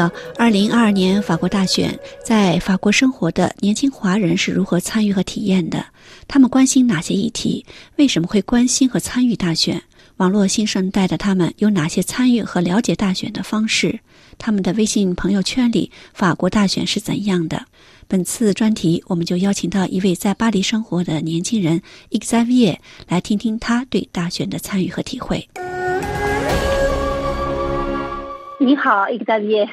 友，二零二二年法国大选，在法国生活的年轻华人是如何参与和体验的？他们关心哪些议题？为什么会关心和参与大选？网络新生代的他们有哪些参与和了解大选的方式？他们的微信朋友圈里，法国大选是怎样的？本次专题，我们就邀请到一位在巴黎生活的年轻人 Xavier 来听听他对大选的参与和体会。你好，Xavier，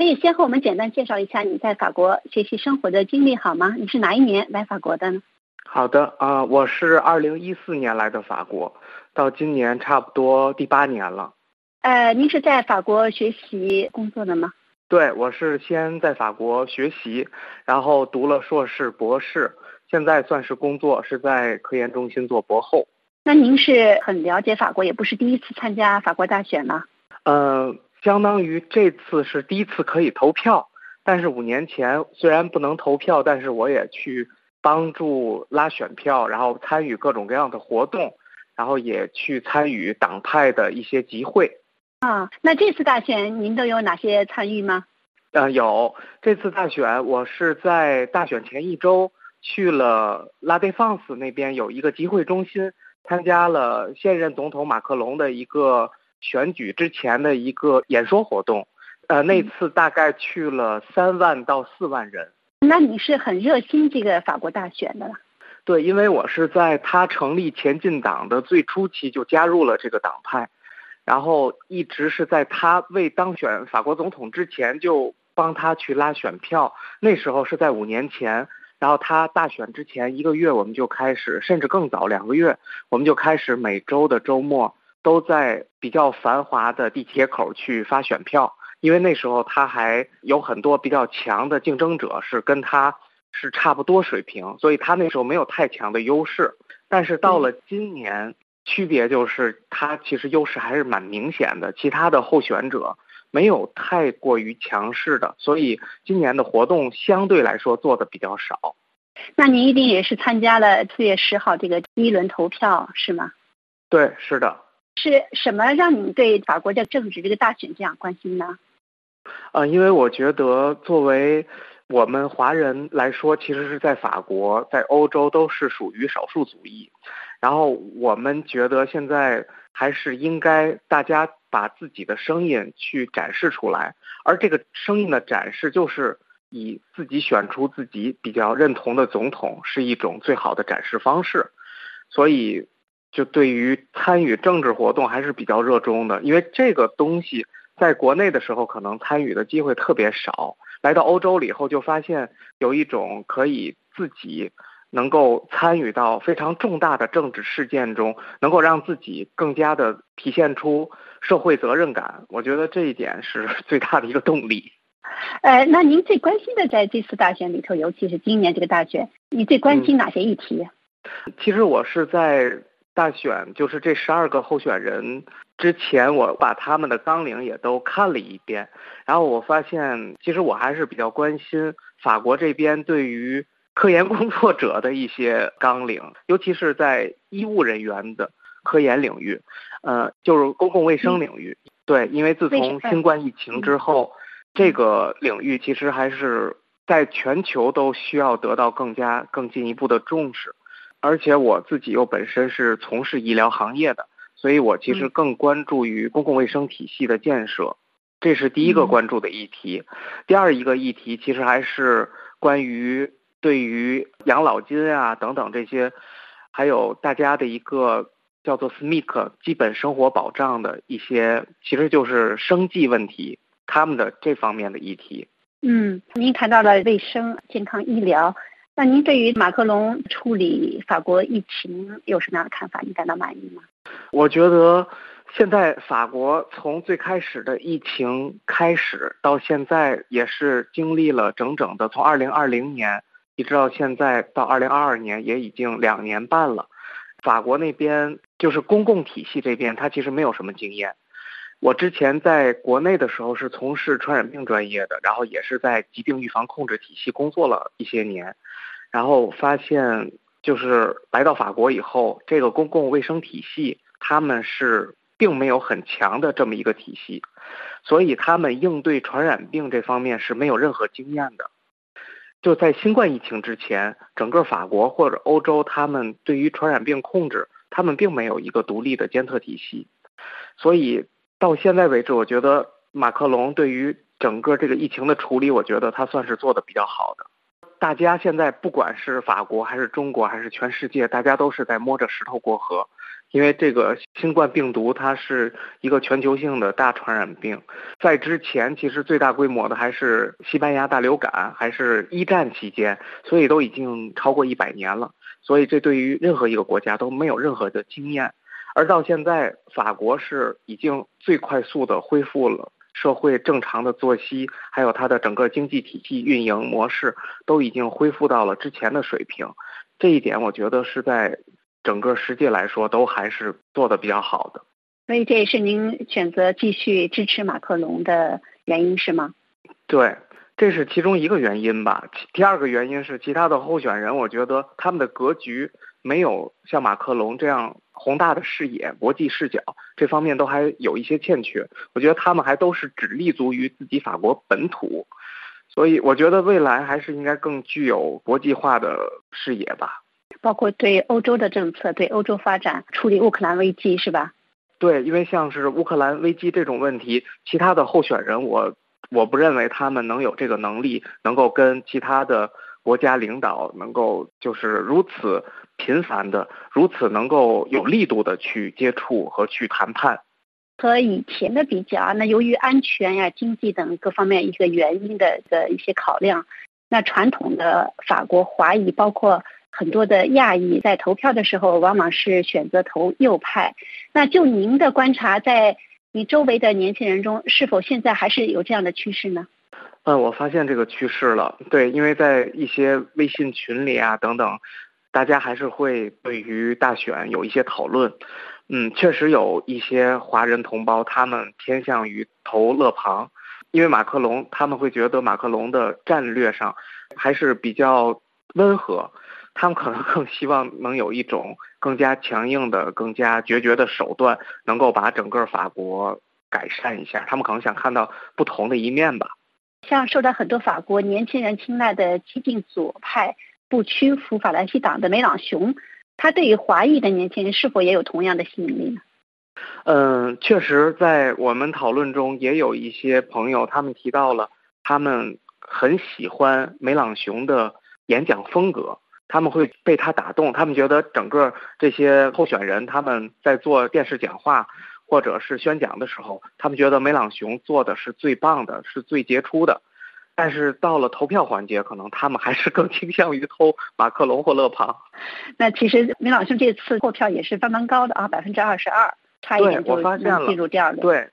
可以先和我们简单介绍一下你在法国学习生活的经历好吗？你是哪一年来法国的呢？好的啊，我是二零一四年来的法国，到今年差不多第八年了。呃，您是在法国学习工作的吗？对，我是先在法国学习，然后读了硕士、博士，现在算是工作，是在科研中心做博后。那您是很了解法国，也不是第一次参加法国大选吗？嗯。相当于这次是第一次可以投票，但是五年前虽然不能投票，但是我也去帮助拉选票，然后参与各种各样的活动，然后也去参与党派的一些集会。啊，那这次大选您都有哪些参与吗？呃，有这次大选，我是在大选前一周去了拉蒂放斯那边有一个集会中心，参加了现任总统马克龙的一个。选举之前的一个演说活动，呃，那次大概去了三万到四万人。那你是很热心这个法国大选的了？对，因为我是在他成立前进党的最初期就加入了这个党派，然后一直是在他未当选法国总统之前就帮他去拉选票。那时候是在五年前，然后他大选之前一个月我们就开始，甚至更早两个月我们就开始每周的周末。都在比较繁华的地铁口去发选票，因为那时候他还有很多比较强的竞争者是跟他是差不多水平，所以他那时候没有太强的优势。但是到了今年，区别就是他其实优势还是蛮明显的，其他的候选者没有太过于强势的，所以今年的活动相对来说做的比较少。那您一定也是参加了四月十号这个第一轮投票是吗？对，是的。是什么让你对法国的政治这个大选这样关心呢？呃，因为我觉得作为我们华人来说，其实是在法国、在欧洲都是属于少数族裔。然后我们觉得现在还是应该大家把自己的声音去展示出来，而这个声音的展示就是以自己选出自己比较认同的总统是一种最好的展示方式。所以。就对于参与政治活动还是比较热衷的，因为这个东西在国内的时候可能参与的机会特别少，来到欧洲了以后就发现有一种可以自己能够参与到非常重大的政治事件中，能够让自己更加的体现出社会责任感。我觉得这一点是 最大的一个动力。呃，那您最关心的在这次大选里头，尤其是今年这个大选，你最关心哪些议题？其实我是在。大选就是这十二个候选人之前，我把他们的纲领也都看了一遍，然后我发现，其实我还是比较关心法国这边对于科研工作者的一些纲领，尤其是在医务人员的科研领域，呃，就是公共卫生领域。对，因为自从新冠疫情之后，这个领域其实还是在全球都需要得到更加更进一步的重视。而且我自己又本身是从事医疗行业的，所以我其实更关注于公共卫生体系的建设，这是第一个关注的议题。第二一个议题其实还是关于对于养老金啊等等这些，还有大家的一个叫做 SMIC 基本生活保障的一些，其实就是生计问题，他们的这方面的议题。嗯，您谈到了卫生、健康、医疗。那您对于马克龙处理法国疫情有什么样的看法？你感到满意吗？我觉得现在法国从最开始的疫情开始到现在，也是经历了整整的从二零二零年一直到现在到二零二二年，也已经两年半了。法国那边就是公共体系这边，它其实没有什么经验。我之前在国内的时候是从事传染病专业的，然后也是在疾病预防控制体系工作了一些年。然后发现，就是来到法国以后，这个公共卫生体系他们是并没有很强的这么一个体系，所以他们应对传染病这方面是没有任何经验的。就在新冠疫情之前，整个法国或者欧洲，他们对于传染病控制，他们并没有一个独立的监测体系。所以到现在为止，我觉得马克龙对于整个这个疫情的处理，我觉得他算是做的比较好的。大家现在不管是法国还是中国还是全世界，大家都是在摸着石头过河。因为这个新冠病毒它是一个全球性的大传染病，在之前其实最大规模的还是西班牙大流感，还是一战期间，所以都已经超过一百年了。所以这对于任何一个国家都没有任何的经验。而到现在，法国是已经最快速的恢复了社会正常的作息，还有它的整个经济体系运营模式都已经恢复到了之前的水平。这一点我觉得是在。整个世界来说，都还是做的比较好的，所以这也是您选择继续支持马克龙的原因是吗？对，这是其中一个原因吧。第二个原因是，其他的候选人，我觉得他们的格局没有像马克龙这样宏大的视野、国际视角，这方面都还有一些欠缺。我觉得他们还都是只立足于自己法国本土，所以我觉得未来还是应该更具有国际化的视野吧。包括对欧洲的政策，对欧洲发展，处理乌克兰危机是吧？对，因为像是乌克兰危机这种问题，其他的候选人我我不认为他们能有这个能力，能够跟其他的国家领导能够就是如此频繁的、如此能够有力度的去接触和去谈判。和以前的比较啊，那由于安全呀、经济等各方面一个原因的的一些考量，那传统的法国华裔包括。很多的亚裔在投票的时候，往往是选择投右派。那就您的观察，在你周围的年轻人中，是否现在还是有这样的趋势呢？嗯，我发现这个趋势了。对，因为在一些微信群里啊等等，大家还是会对于大选有一些讨论。嗯，确实有一些华人同胞，他们偏向于投勒庞，因为马克龙，他们会觉得马克龙的战略上还是比较温和。他们可能更希望能有一种更加强硬的、更加决绝的手段，能够把整个法国改善一下。他们可能想看到不同的一面吧。像受到很多法国年轻人青睐的激进左派、不屈服法兰西党的梅朗雄，他对于华裔的年轻人是否也有同样的吸引力呢？嗯，确实，在我们讨论中也有一些朋友，他们提到了他们很喜欢梅朗雄的演讲风格。他们会被他打动，他们觉得整个这些候选人他们在做电视讲话或者是宣讲的时候，他们觉得梅朗雄做的是最棒的，是最杰出的。但是到了投票环节，可能他们还是更 倾向于投马克龙或勒庞。那其实梅朗雄这次获票也是相当高的啊，百分之二十二。差一点就能进入第二轮。对，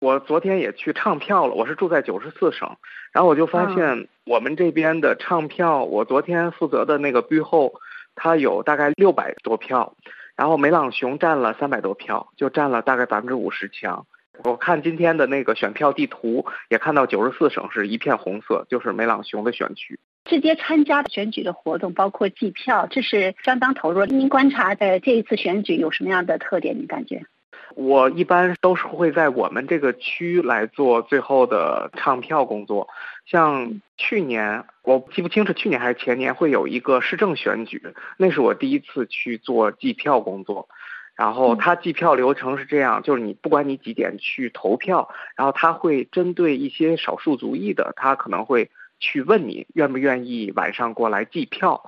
我昨天也去唱票了。我是住在九十四省，然后我就发现我们这边的唱票，我昨天负责的那个 bü 后，他有大概六百多票，然后梅朗雄占了三百多票，就占了大概百分之五十强。我看今天的那个选票地图，也看到九十四省市一片红色，就是梅朗雄的选区。直接参加选举的活动，包括计票，这是相当投入。您观察的这一次选举有什么样的特点？您感觉？我一般都是会在我们这个区来做最后的唱票工作。像去年，我记不清是去年还是前年，会有一个市政选举，那是我第一次去做计票工作。然后他计票流程是这样，就是你不管你几点去投票，然后他会针对一些少数族裔的，他可能会去问你愿不愿意晚上过来计票。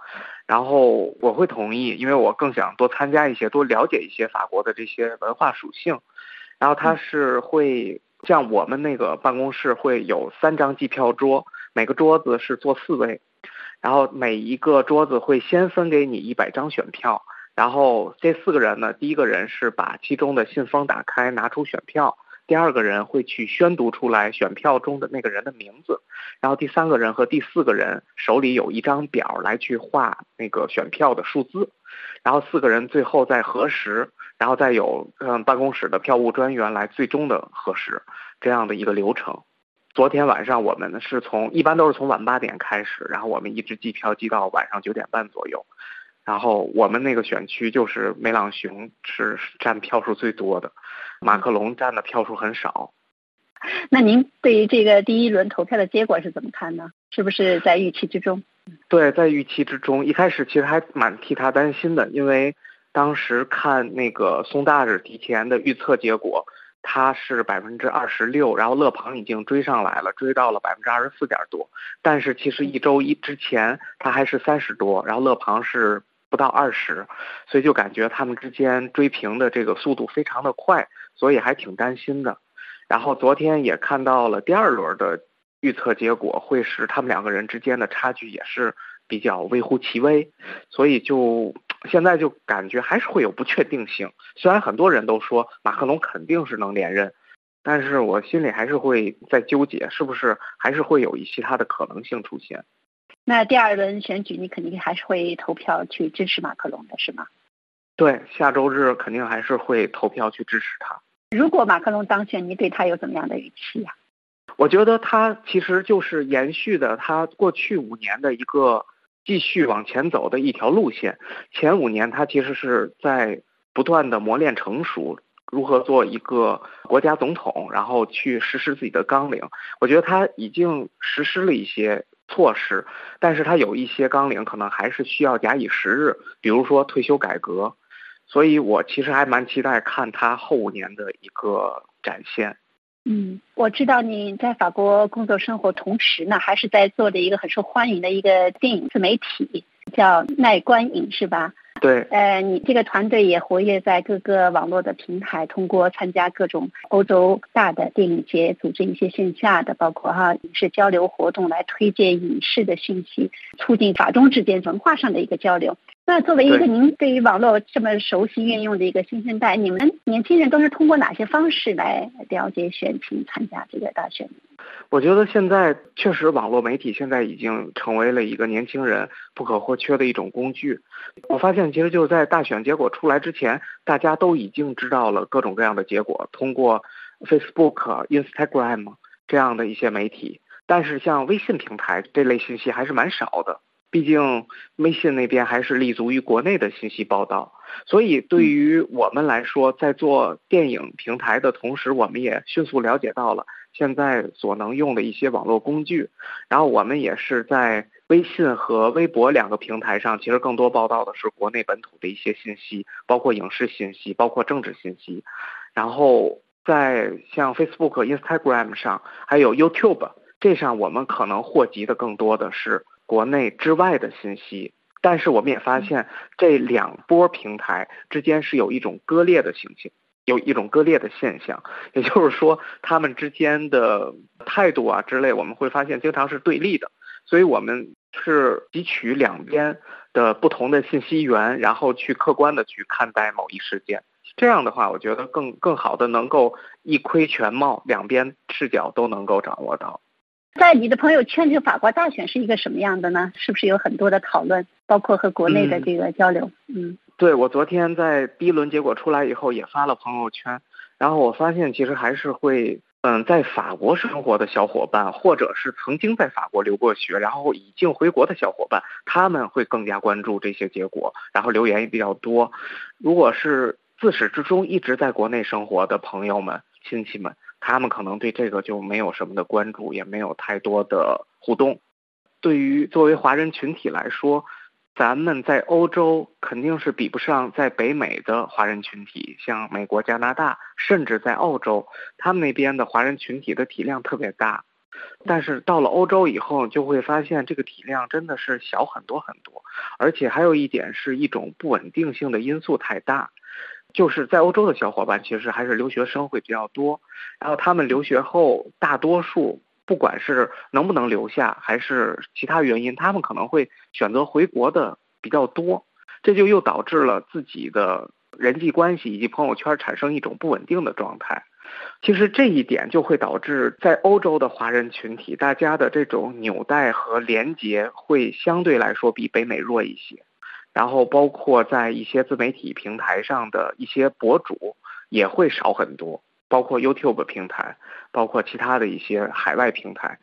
然后我会同意，因为我更想多参加一些，多了解一些法国的这些文化属性。然后他是会像我们那个办公室会有三张计票桌，每个桌子是坐四位，然后每一个桌子会先分给你一百张选票，然后这四个人呢，第一个人是把其中的信封打开，拿出选票。第二个人会去宣读出来选票中的那个人的名字，然后第三个人和第四个人手里有一张表来去画那个选票的数字，然后四个人最后再核实，然后再有嗯办公室的票务专员来最终的核实这样的一个流程。昨天晚上我们是从一般都是从晚八点开始，然后我们一直计票计到晚上九点半左右，然后我们那个选区就是梅朗雄是占票数最多的。马克龙占的票数很少。那您对于这个第一轮投票的结果是怎么看呢？是不是在预期之中？对，在预期之中。一开始其实还蛮替他担心的，因为当时看那个松大日提前的预测结果，他是百分之二十六，然后勒庞已经追上来了，追到了百分之二十四点多。但是其实一周一之前他还是三十多，然后勒庞是不到二十，所以就感觉他们之间追平的这个速度非常的快，所以还挺担心的。然后昨天也看到了第二轮的预测结果，会使他们两个人之间的差距也是比较微乎其微，所以就现在就感觉还是会有不确定性。虽然很多人都说马克龙肯定是能连任，但是我心里还是会在纠结，是不是还是会有一其他的可能性出现。那第二轮选举，你肯定还是会投票去支持马克龙的，是吗？对，下周日肯定还是会投票去支持他。如果马克龙当选，你对他有怎么样的预期呀？我觉得他其实就是延续的他过去五年的一个继续往前走的一条路线。前五年他其实是在不断的磨练成熟，如何做一个国家总统，然后去实施自己的纲领。我觉得他已经实施了一些措施，但是他有一些纲领可能还是需要假以时日，比如说退休改革。所以我其实还蛮期待看他后五年的一个展现。嗯，我知道你在法国工作生活，同时呢还是在做的一个很受欢迎的一个电影自媒体，叫耐观影，是吧？对。呃，你这个团队也活跃在各个网络的平台，通过参加各种欧洲大的电影节，组织一些线下的，包括哈影视交流活动，来推荐影视的信息，促进法中之间文化上的一个交流。那作为一个您对于网络这么熟悉运用的一个新生代，你们年轻人都是通过哪些方式来了解选情、参加这个大选？我觉得现在确实网络媒体现在已经成为了一个年轻人不可或缺的一种工具。我发现其实就是在大选结果出来之前，大家都已经知道了各种各样的结果，通过 Facebook、Instagram 这样的一些媒体，但是像微信平台这类信息还是蛮少的。毕竟微信那边还是立足于国内的信息报道，所以对于我们来说，在做电影平台的同时，我们也迅速了解到了现在所能用的一些网络工具。然后我们也是在微信和微博两个平台上，其实更多报道的是国内本土的一些信息，包括影视信息，包括政治信息。然后在像 Facebook、Instagram 上，还有 YouTube 这上，我们可能获及的更多的是。国内之外的信息，但是我们也发现这两波平台之间是有一种割裂的情形，有一种割裂的现象，也就是说，他们之间的态度啊之类，我们会发现经常是对立的，所以我们是汲取两边的不同的信息源，然后去客观的去看待某一事件，这样的话，我觉得更更好的能够一窥全貌，两边视角都能够掌握到。在你的朋友圈，这个法国大选是一个什么样的呢？是不是有很多的讨论，包括和国内的这个交流？嗯，对我昨天在第一轮结果出来以后也发了朋友圈，然后我发现其实还是会，嗯，在法国生活的小伙伴，或者是曾经在法国留过学，然后已经回国的小伙伴，他们会更加关注这些结果，然后留言也比较多。如果是自始至终一直在国内生活的朋友们、亲戚们。他们可能对这个就没有什么的关注，也没有太多的互动。对于作为华人群体来说，咱们在欧洲肯定是比不上在北美的华人群体，像美国、加拿大，甚至在澳洲，他们那边的华人群体的体量特别大。但是到了欧洲以后，就会发现这个体量真的是小很多很多，而且还有一点是一种不稳定性的因素太大。就是在欧洲的小伙伴，其实还是留学生会比较多。然后他们留学后，大多数不管是能不能留下，还是其他原因，他们可能会选择回国的比较多。这就又导致了自己的人际关系以及朋友圈产生一种不稳定的状态。其实这一点就会导致在欧洲的华人群体，大家的这种纽带和连结会相对来说比北美弱一些。然后包括在一些自媒体平台上的一些博主也会少很多，包括 YouTube 平台，包括其他的一些海外平台，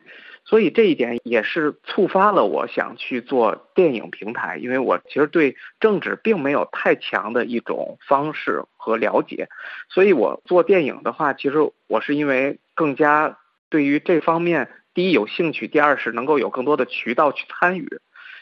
所以这一点也是触发了我想去做电影平台，因为我其实对政治并没有太强的一种方式和了解，所以我做电影的话，其实我是因为更加对于这方面，第一有兴趣，第二是能够有更多的渠道去参与。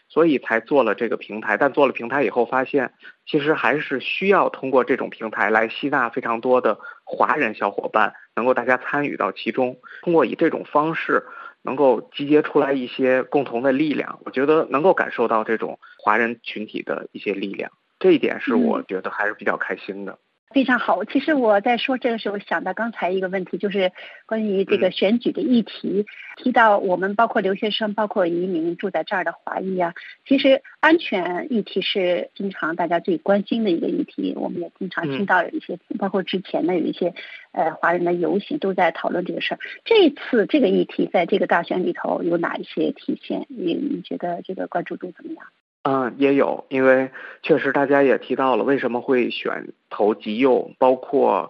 所以才做了这个平台，但做了平台以后发现，其实还是需要通过这种平台来吸纳非常多的华人小伙伴，能够大家参与到其中，通过以这种方式能够集结出来一些共同的力量。我觉得能够感受到这种华人群体的一些力量，这一点是我觉得还是比较开心的。非常好。其实我在说这个时候想到刚才一个问题，就是关于这个选举的议题，提到我们包括留学生、包括移民住在这儿的华裔啊，其实安全议题是经常大家最关心的一个议题。我们也经常听到有一些，包括之前的有一些呃华人的游行都在讨论这个事儿。这次这个议题在这个大选里头有哪一些体现？你你觉得这个关注度怎么样？嗯，也有，因为确实大家也提到了为什么会选投极右，包括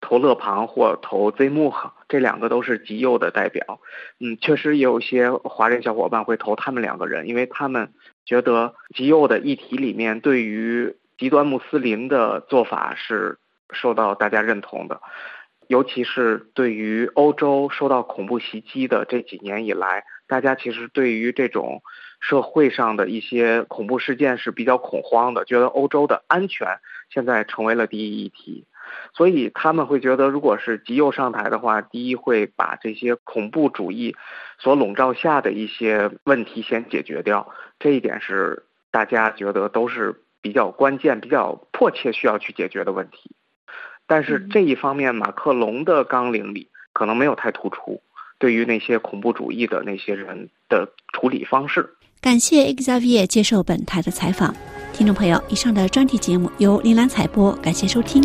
投勒庞或投 Z 穆这两个都是极右的代表。嗯，确实也有些华人小伙伴会投他们两个人，因为他们觉得极右的议题里面对于极端穆斯林的做法是受到大家认同的，尤其是对于欧洲受到恐怖袭击的这几年以来，大家其实对于这种。社会上的一些恐怖事件是比较恐慌的，觉得欧洲的安全现在成为了第一议题，所以他们会觉得，如果是极右上台的话，第一会把这些恐怖主义所笼罩下的一些问题先解决掉，这一点是大家觉得都是比较关键、比较迫切需要去解决的问题。但是这一方面，马克龙的纲领里可能没有太突出，对于那些恐怖主义的那些人的处理方式。感谢 Xavier 接受本台的采访，听众朋友，以上的专题节目由林兰采播，感谢收听。